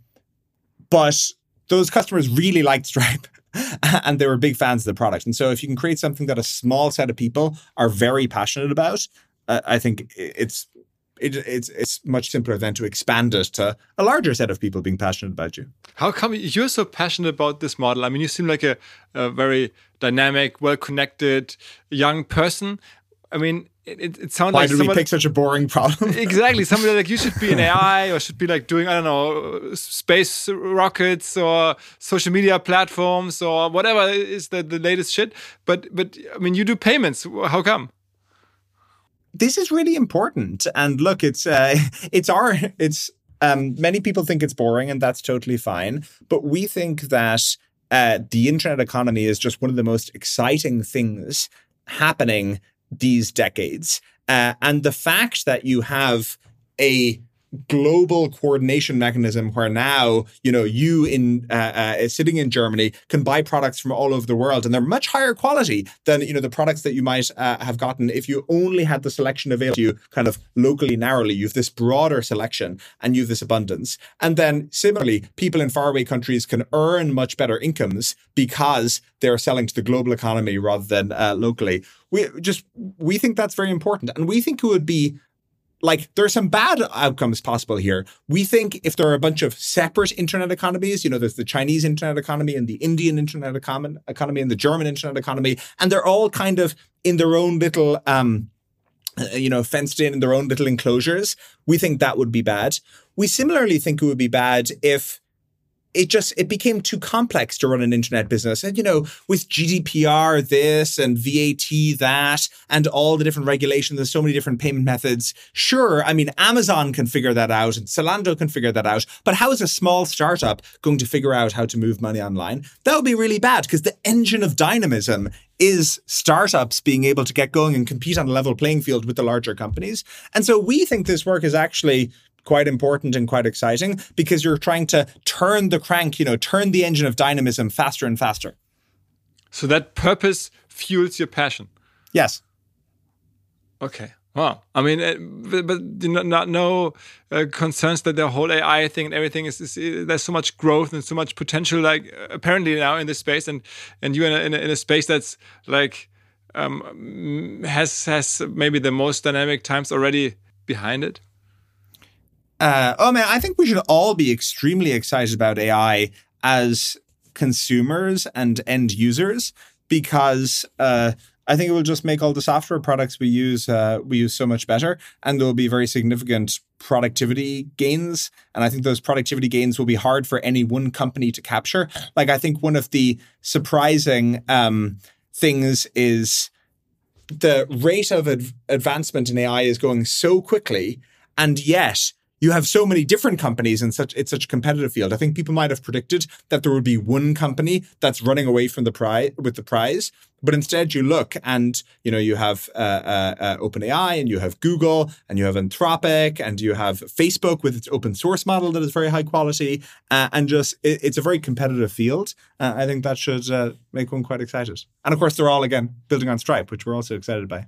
but those customers really liked stripe and they were big fans of the product. And so if you can create something that a small set of people are very passionate about uh, i think it's it, it's it's much simpler than to expand it to a larger set of people being passionate about you. How come you're so passionate about this model? I mean, you seem like a, a very dynamic, well-connected young person. I mean, it, it sounds Why like did someone, we pick such a boring problem? exactly. Somebody like you should be an AI or should be like doing I don't know space rockets or social media platforms or whatever is the, the latest shit. But but I mean, you do payments. How come? This is really important. And look, it's uh, it's our it's um, many people think it's boring, and that's totally fine. But we think that uh, the internet economy is just one of the most exciting things happening these decades. Uh, and the fact that you have a global coordination mechanism where now you know you in uh, uh, sitting in Germany can buy products from all over the world and they're much higher quality than you know the products that you might uh, have gotten if you only had the selection available to you kind of locally narrowly. You have this broader selection and you have this abundance. And then similarly people in faraway countries can earn much better incomes because they're selling to the global economy rather than uh, locally. We just we think that's very important. And we think it would be like there are some bad outcomes possible here. We think if there are a bunch of separate internet economies, you know, there's the Chinese internet economy and the Indian internet econ- economy and the German internet economy, and they're all kind of in their own little, um, uh, you know, fenced in in their own little enclosures. We think that would be bad. We similarly think it would be bad if it just it became too complex to run an internet business. And you know with gdpr this and vat that and all the different regulations there's so many different payment methods sure i mean amazon can figure that out and zalando can figure that out but how is a small startup going to figure out how to move money online? That would be really bad because the engine of dynamism is startups being able to get going and compete on a level playing field with the larger companies. And so we think this work is actually quite important and quite exciting because you're trying to turn the crank, you know, turn the engine of dynamism faster and faster. So that purpose fuels your passion. Yes. Okay. Wow. I mean, uh, but, not no uh, concerns that the whole AI thing and everything is, is, is, there's so much growth and so much potential. Like apparently now in this space, and and you in a, in a, in a space that's like um, has has maybe the most dynamic times already behind it? Uh, oh man, I think we should all be extremely excited about AI as consumers and end users because uh, I think it will just make all the software products we use uh, we use so much better, and there will be very significant productivity gains. And I think those productivity gains will be hard for any one company to capture. Like I think one of the surprising um, things is the rate of ad- advancement in AI is going so quickly, and yet you have so many different companies in such it's such a competitive field. I think people might have predicted that there would be one company that's running away from the prize with the prize, but instead you look and you know you have uh, uh, uh, OpenAI and you have Google and you have Anthropic and you have Facebook with its open source model that is very high quality uh, and just it, it's a very competitive field. Uh, I think that should uh, make one quite excited. And of course, they're all again building on Stripe, which we're also excited by.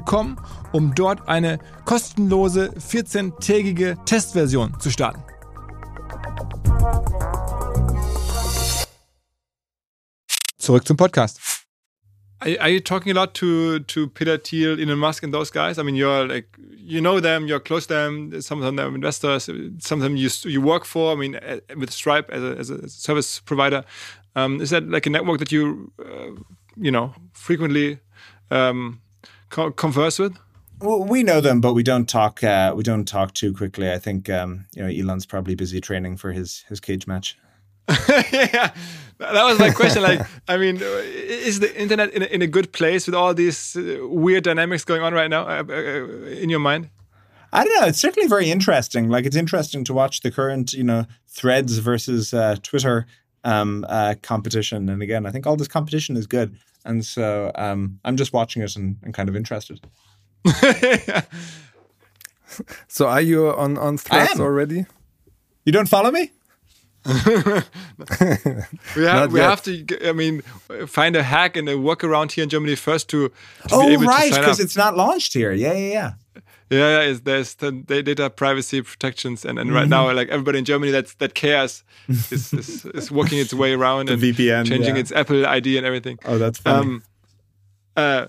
www.ecom, um dort eine kostenlose 14-tägige Testversion zu starten. Zurück zum Podcast. Are, you talking a lot to to Peter Thiel, Elon Musk, and those guys? I mean, you're like you know them, you're close to them. Some of them are investors. Some of them you you work for. I mean, uh, with Stripe as a, as a service provider, um, is that like a network that you uh, you know frequently um, co converse with? Well, we know them, but we don't talk. Uh, we don't talk too quickly. I think um, you know Elon's probably busy training for his his cage match. yeah, that was my question. Like, I mean, is the internet in a, in a good place with all these uh, weird dynamics going on right now uh, uh, in your mind? I don't know. It's certainly very interesting. Like, it's interesting to watch the current, you know, Threads versus uh, Twitter um, uh, competition. And again, I think all this competition is good. And so um, I'm just watching it and, and kind of interested. so are you on, on threads already? You don't follow me? we have we have to I mean find a hack and a workaround here in Germany first to, to oh, be able right, because it's not launched here. Yeah, yeah, yeah. Yeah, yeah, there's the data privacy protections, and, and right mm -hmm. now, like everybody in Germany that that cares is, is, is working its way around and VPN, changing yeah. its Apple ID and everything. Oh, that's funny. Um, uh,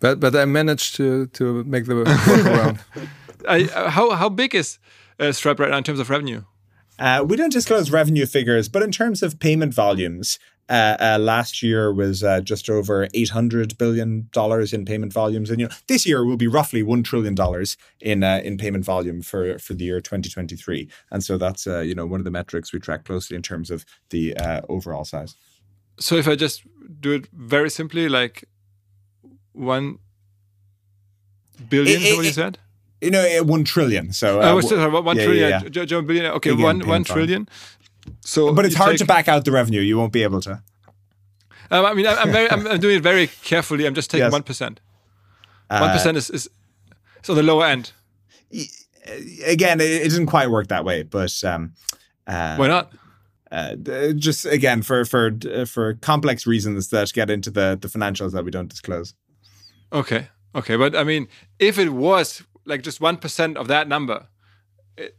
but but I managed to to make the workaround. I, uh, how how big is uh, Stripe right now in terms of revenue? Uh, we don't disclose revenue figures, but in terms of payment volumes, uh, uh, last year was uh, just over eight hundred billion dollars in payment volumes, and you know this year will be roughly one trillion dollars in uh, in payment volume for for the year twenty twenty three. And so that's uh, you know one of the metrics we track closely in terms of the uh, overall size. So if I just do it very simply, like one billion, it, it, what you said? You know, one trillion. So uh, was one, one yeah, trillion. Yeah, yeah. billion. Okay, Again, one one trillion. So, but it's hard take, to back out the revenue. You won't be able to. Um, I mean, I'm, very, I'm, I'm, doing it very carefully. I'm just taking one yes. One uh, is, is is on the lower end. Again, it, doesn't quite work that way. But um, uh, why not? Uh, just again for for for complex reasons that get into the the financials that we don't disclose. Okay, okay, but I mean, if it was like just one percent of that number, it,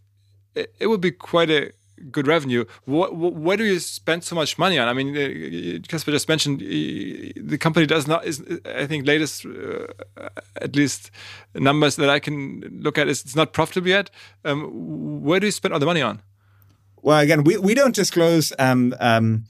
it, it would be quite a good revenue. What, where do you spend so much money on? I mean, Caspar uh, just mentioned the company does not is I think latest uh, at least numbers that I can look at is it's not profitable yet. Um, where do you spend all the money on? Well, again, we, we don't disclose um, um,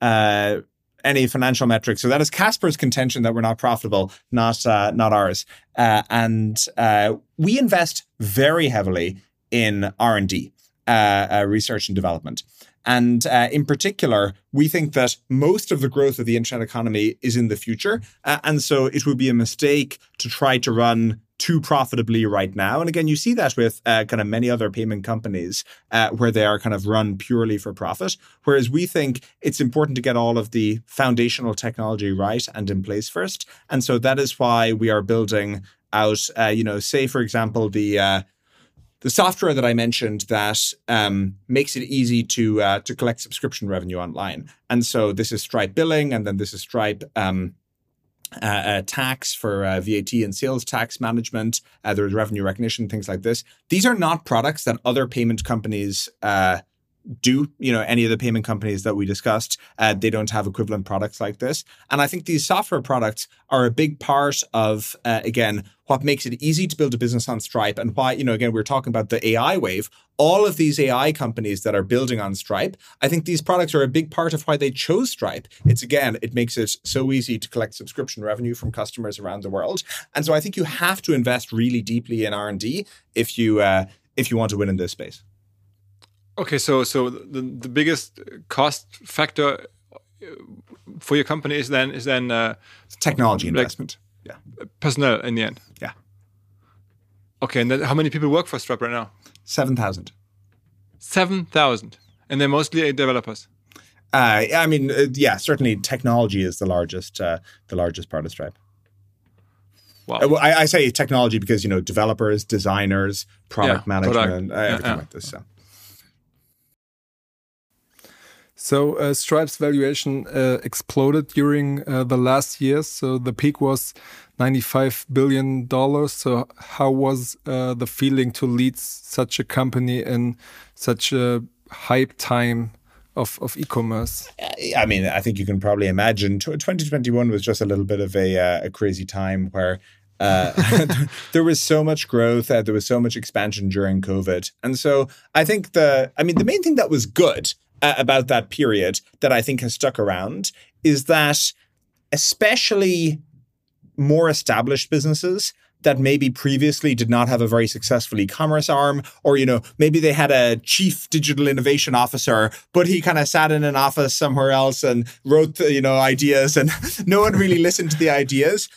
uh, any financial metrics. So that is Caspar's contention that we're not profitable, not uh, not ours. Uh, and uh, we invest very heavily in R and D uh, uh, research and development. And uh, in particular, we think that most of the growth of the internet economy is in the future. Uh, and so it would be a mistake to try to run too profitably right now. And again, you see that with uh, kind of many other payment companies uh, where they are kind of run purely for profit. Whereas we think it's important to get all of the foundational technology right and in place first. And so that is why we are building out, uh, you know, say, for example, the uh, the software that I mentioned that um, makes it easy to uh, to collect subscription revenue online. And so this is Stripe billing, and then this is Stripe um, uh, uh, tax for uh, VAT and sales tax management. Uh, there's revenue recognition, things like this. These are not products that other payment companies uh, do. You know, any of the payment companies that we discussed, uh, they don't have equivalent products like this. And I think these software products are a big part of, again, what makes it easy to build a business on Stripe and why, you know, again, we're talking about the AI wave. All of these AI companies that are building on Stripe, I think these products are a big part of why they chose Stripe. It's again, it makes it so easy to collect subscription revenue from customers around the world. And so I think you have to invest really deeply in R&D if you uh, if you want to win in this space. Okay, so so the the biggest cost factor for your company is then is then uh, technology investment. Yeah. Personnel in the end. Yeah. Okay, and then how many people work for Stripe right now? Seven thousand. Seven thousand, and they're mostly developers. Uh, I mean, uh, yeah, certainly technology is the largest, uh, the largest part of Stripe. Wow. Uh, I, I, say technology because you know developers, designers, product yeah, management, product. Uh, everything yeah, yeah. like this. So. So uh, Stripe's valuation uh, exploded during uh, the last years. So the peak was 95 billion dollars. So how was uh, the feeling to lead such a company in such a hype time of, of e-commerce? I mean, I think you can probably imagine 2021 was just a little bit of a, uh, a crazy time where uh, there was so much growth, uh, there was so much expansion during COVID. And so I think the, I mean, the main thing that was good uh, about that period that I think has stuck around is that especially more established businesses that maybe previously did not have a very successful e-commerce arm or you know maybe they had a chief digital innovation officer but he kind of sat in an office somewhere else and wrote you know ideas and no one really listened to the ideas.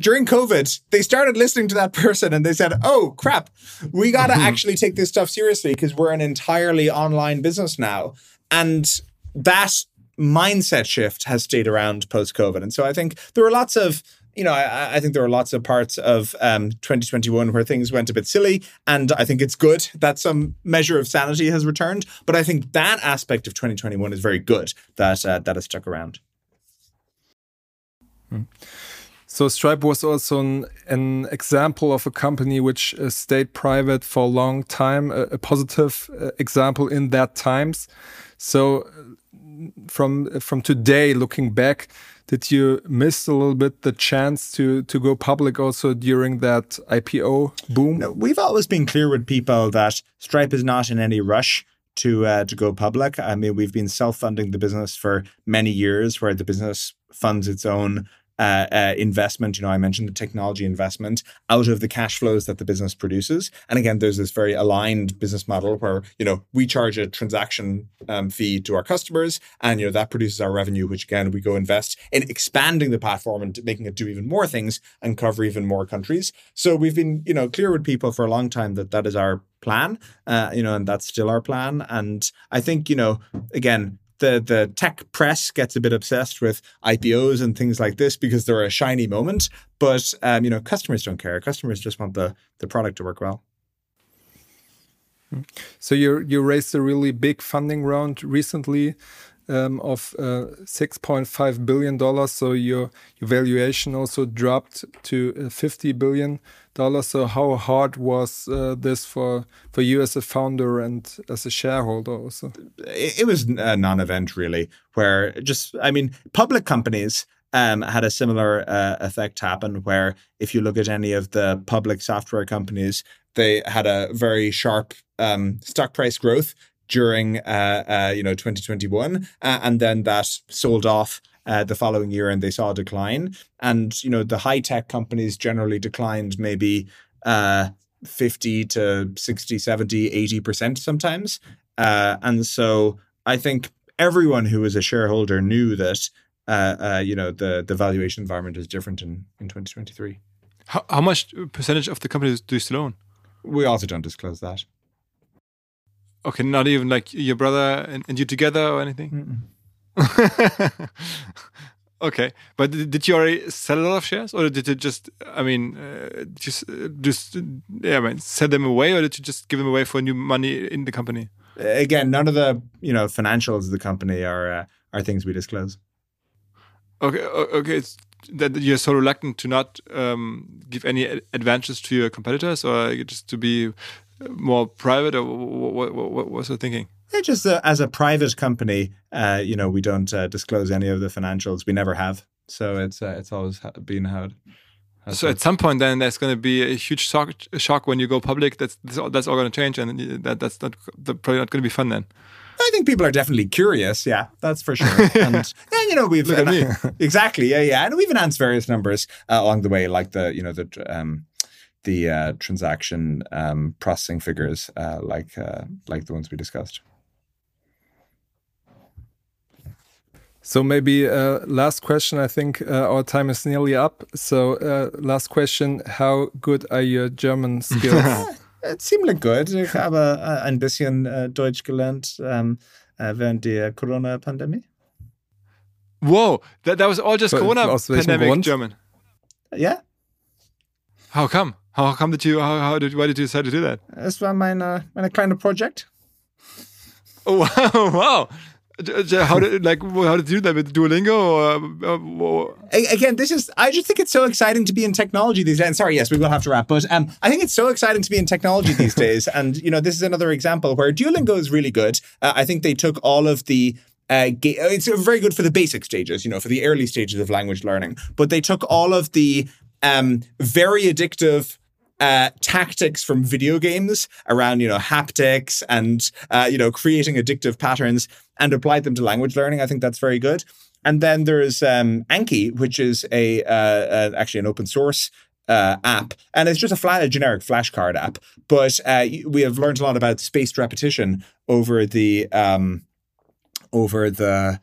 During covid they started listening to that person and they said oh crap. We got to mm-hmm. actually take this stuff seriously because we're an entirely online business now and that mindset shift has stayed around post COVID. And so I think there were lots of you know, I, I, think there are lots of parts of um, 2021 where things went a bit silly, and I think it's good that some measure of sanity has returned. But I think that aspect of 2021 is very good that uh, that has stuck around. Hmm. So Stripe was also an, an, example of a company which uh, stayed private for a long time, a, a positive uh, example in that times. So from from today, looking back, did you miss a little bit the chance to to go public also during that IPO boom? No, we've always been clear with people that Stripe is not in any rush to uh, to go public. I mean, we've been self funding the business for many years, where the business funds its own uh, uh, investment. You know, I mentioned the technology investment out of the cash flows that the business produces. And again, there's this very aligned business model where you know we charge a transaction um, fee to our customers, and you know that produces our revenue, which again we go invest in expanding the platform and making it do even more things and cover even more countries. So we've been you know clear with people for a long time that that is our plan, uh, you know, and that's still our plan. And I think you know again the the tech press gets a bit obsessed with IPOs and things like this because they're a shiny moment. But um, you know, customers don't care. Customers just want the the product to work well. So you you raised a really big funding round recently um, of uh, six point five billion dollars. So your your valuation also dropped to uh, fifty billion dollars. So how hard was uh, this for for you as a founder and as a shareholder also? It, it was a non-event really. Where just I mean, public companies. Um, had a similar uh, effect happen where if you look at any of the public software companies, they had a very sharp um, stock price growth during uh, uh, you know 2021, uh, and then that sold off uh, the following year, and they saw a decline. And you know the high tech companies generally declined maybe uh, 50 to 60, 70, 80 percent sometimes. Uh, and so I think everyone who was a shareholder knew that you know the the valuation environment is different in in 2023. How, how much percentage of the companies do you still own? We also don't disclose that. Okay, not even like your brother and, and you together or anything. okay, but did, you already sell a lot of shares, or did you just? I mean, uh, just uh, just yeah, I mean, sell them away, or did you just give them away for new money in the company? Again, none of the you know financials of the company are uh, are things we disclose. Okay, okay, it's that you're so reluctant to not um, give any advantages to your competitors, or just to be more private, or what, what, what was the thinking? Yeah, just uh, as a private company, uh, you know, we don't uh, disclose any of the financials. We never have. So it's uh, it's always ha- been how. it- So at some point, then there's going to be a huge shock, shock when you go public. That's that's all, that's all going to change, and that that's not that probably not going to be fun then. I think people are definitely curious. Yeah, that's for sure. And yeah, you know, we've Look at me. exactly. Yeah, yeah, and we've announced various numbers uh, along the way, like the you know the um, the uh, transaction um, processing figures, uh, like uh, like the ones we discussed. So maybe uh, last question. I think uh, our time is nearly up. So uh, last question: How good are your German skills? Äh, ziemlich gut. Ich habe äh, ein bisschen äh, Deutsch gelernt ähm, äh, während der Corona-Pandemie. Whoa, that, that was all just But Corona aus welchem pandemic Grund? German. Yeah. How come? How come did you? How, how did? Why did you decide to do that? es war meine, meine kleine Projekt. Oh wow! wow. How did like how did you do that with Duolingo? Or, uh, Again, this is, I just think it's so exciting to be in technology these days. And sorry, yes, we will have to wrap, but um, I think it's so exciting to be in technology these days. And, you know, this is another example where Duolingo is really good. Uh, I think they took all of the uh, ga- it's very good for the basic stages, you know, for the early stages of language learning. But they took all of the um, very addictive uh, tactics from video games around, you know, haptics and, uh, you know, creating addictive patterns and applied them to language learning. I think that's very good. And then there's um, Anki, which is a uh, uh, actually an open source uh, app, and it's just a, flat, a generic flashcard app. But uh, we have learned a lot about spaced repetition over the um, over the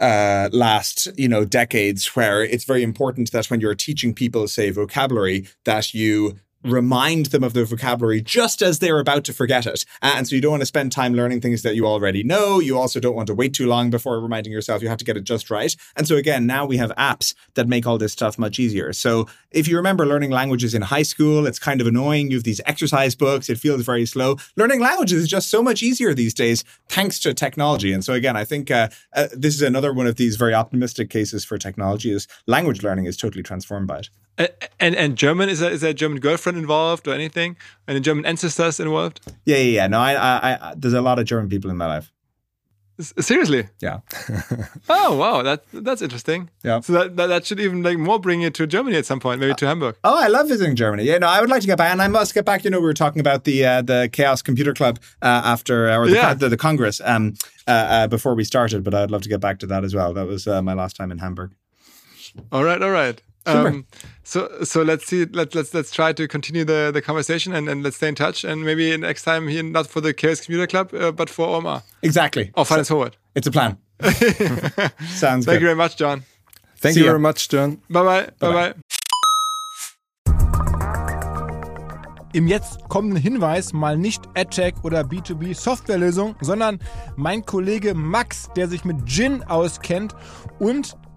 uh, last you know decades, where it's very important that when you're teaching people, say vocabulary, that you remind them of the vocabulary just as they're about to forget it. And so you don't want to spend time learning things that you already know. You also don't want to wait too long before reminding yourself. You have to get it just right. And so again, now we have apps that make all this stuff much easier. So if you remember learning languages in high school, it's kind of annoying. You have these exercise books. It feels very slow. Learning languages is just so much easier these days thanks to technology. And so again, I think uh, uh, this is another one of these very optimistic cases for technology is language learning is totally transformed by it. And and German is there, is there a German girlfriend involved or anything? And German ancestors involved? Yeah, yeah, yeah. No, I, I, I there's a lot of German people in my life. Seriously? Yeah. Oh wow, that that's interesting. Yeah. So that, that that should even like more bring you to Germany at some point, maybe to Hamburg. Oh, I love visiting Germany. Yeah, no, I would like to get back, and I must get back. You know, we were talking about the uh, the Chaos Computer Club uh, after, or the, Yeah. the, the Congress um, uh, uh, before we started, but I'd love to get back to that as well. That was uh, my last time in Hamburg. All right, all right. Um, so so let's see. Let let's let's try to continue the, the conversation and, and let's stay in touch. And maybe next time here, not for the Chaos Computer Club, uh, but for Omar Exactly. or Finance Forward. It's a plan. Sounds Thank good. you very much, John. Thank See you ya. very much, John. Bye bye. Bye Bye-bye. bye. Im jetzt kommenden Hinweis mal nicht AdTech oder B2B Softwarelösung, sondern mein Kollege Max, der sich mit Gin auskennt und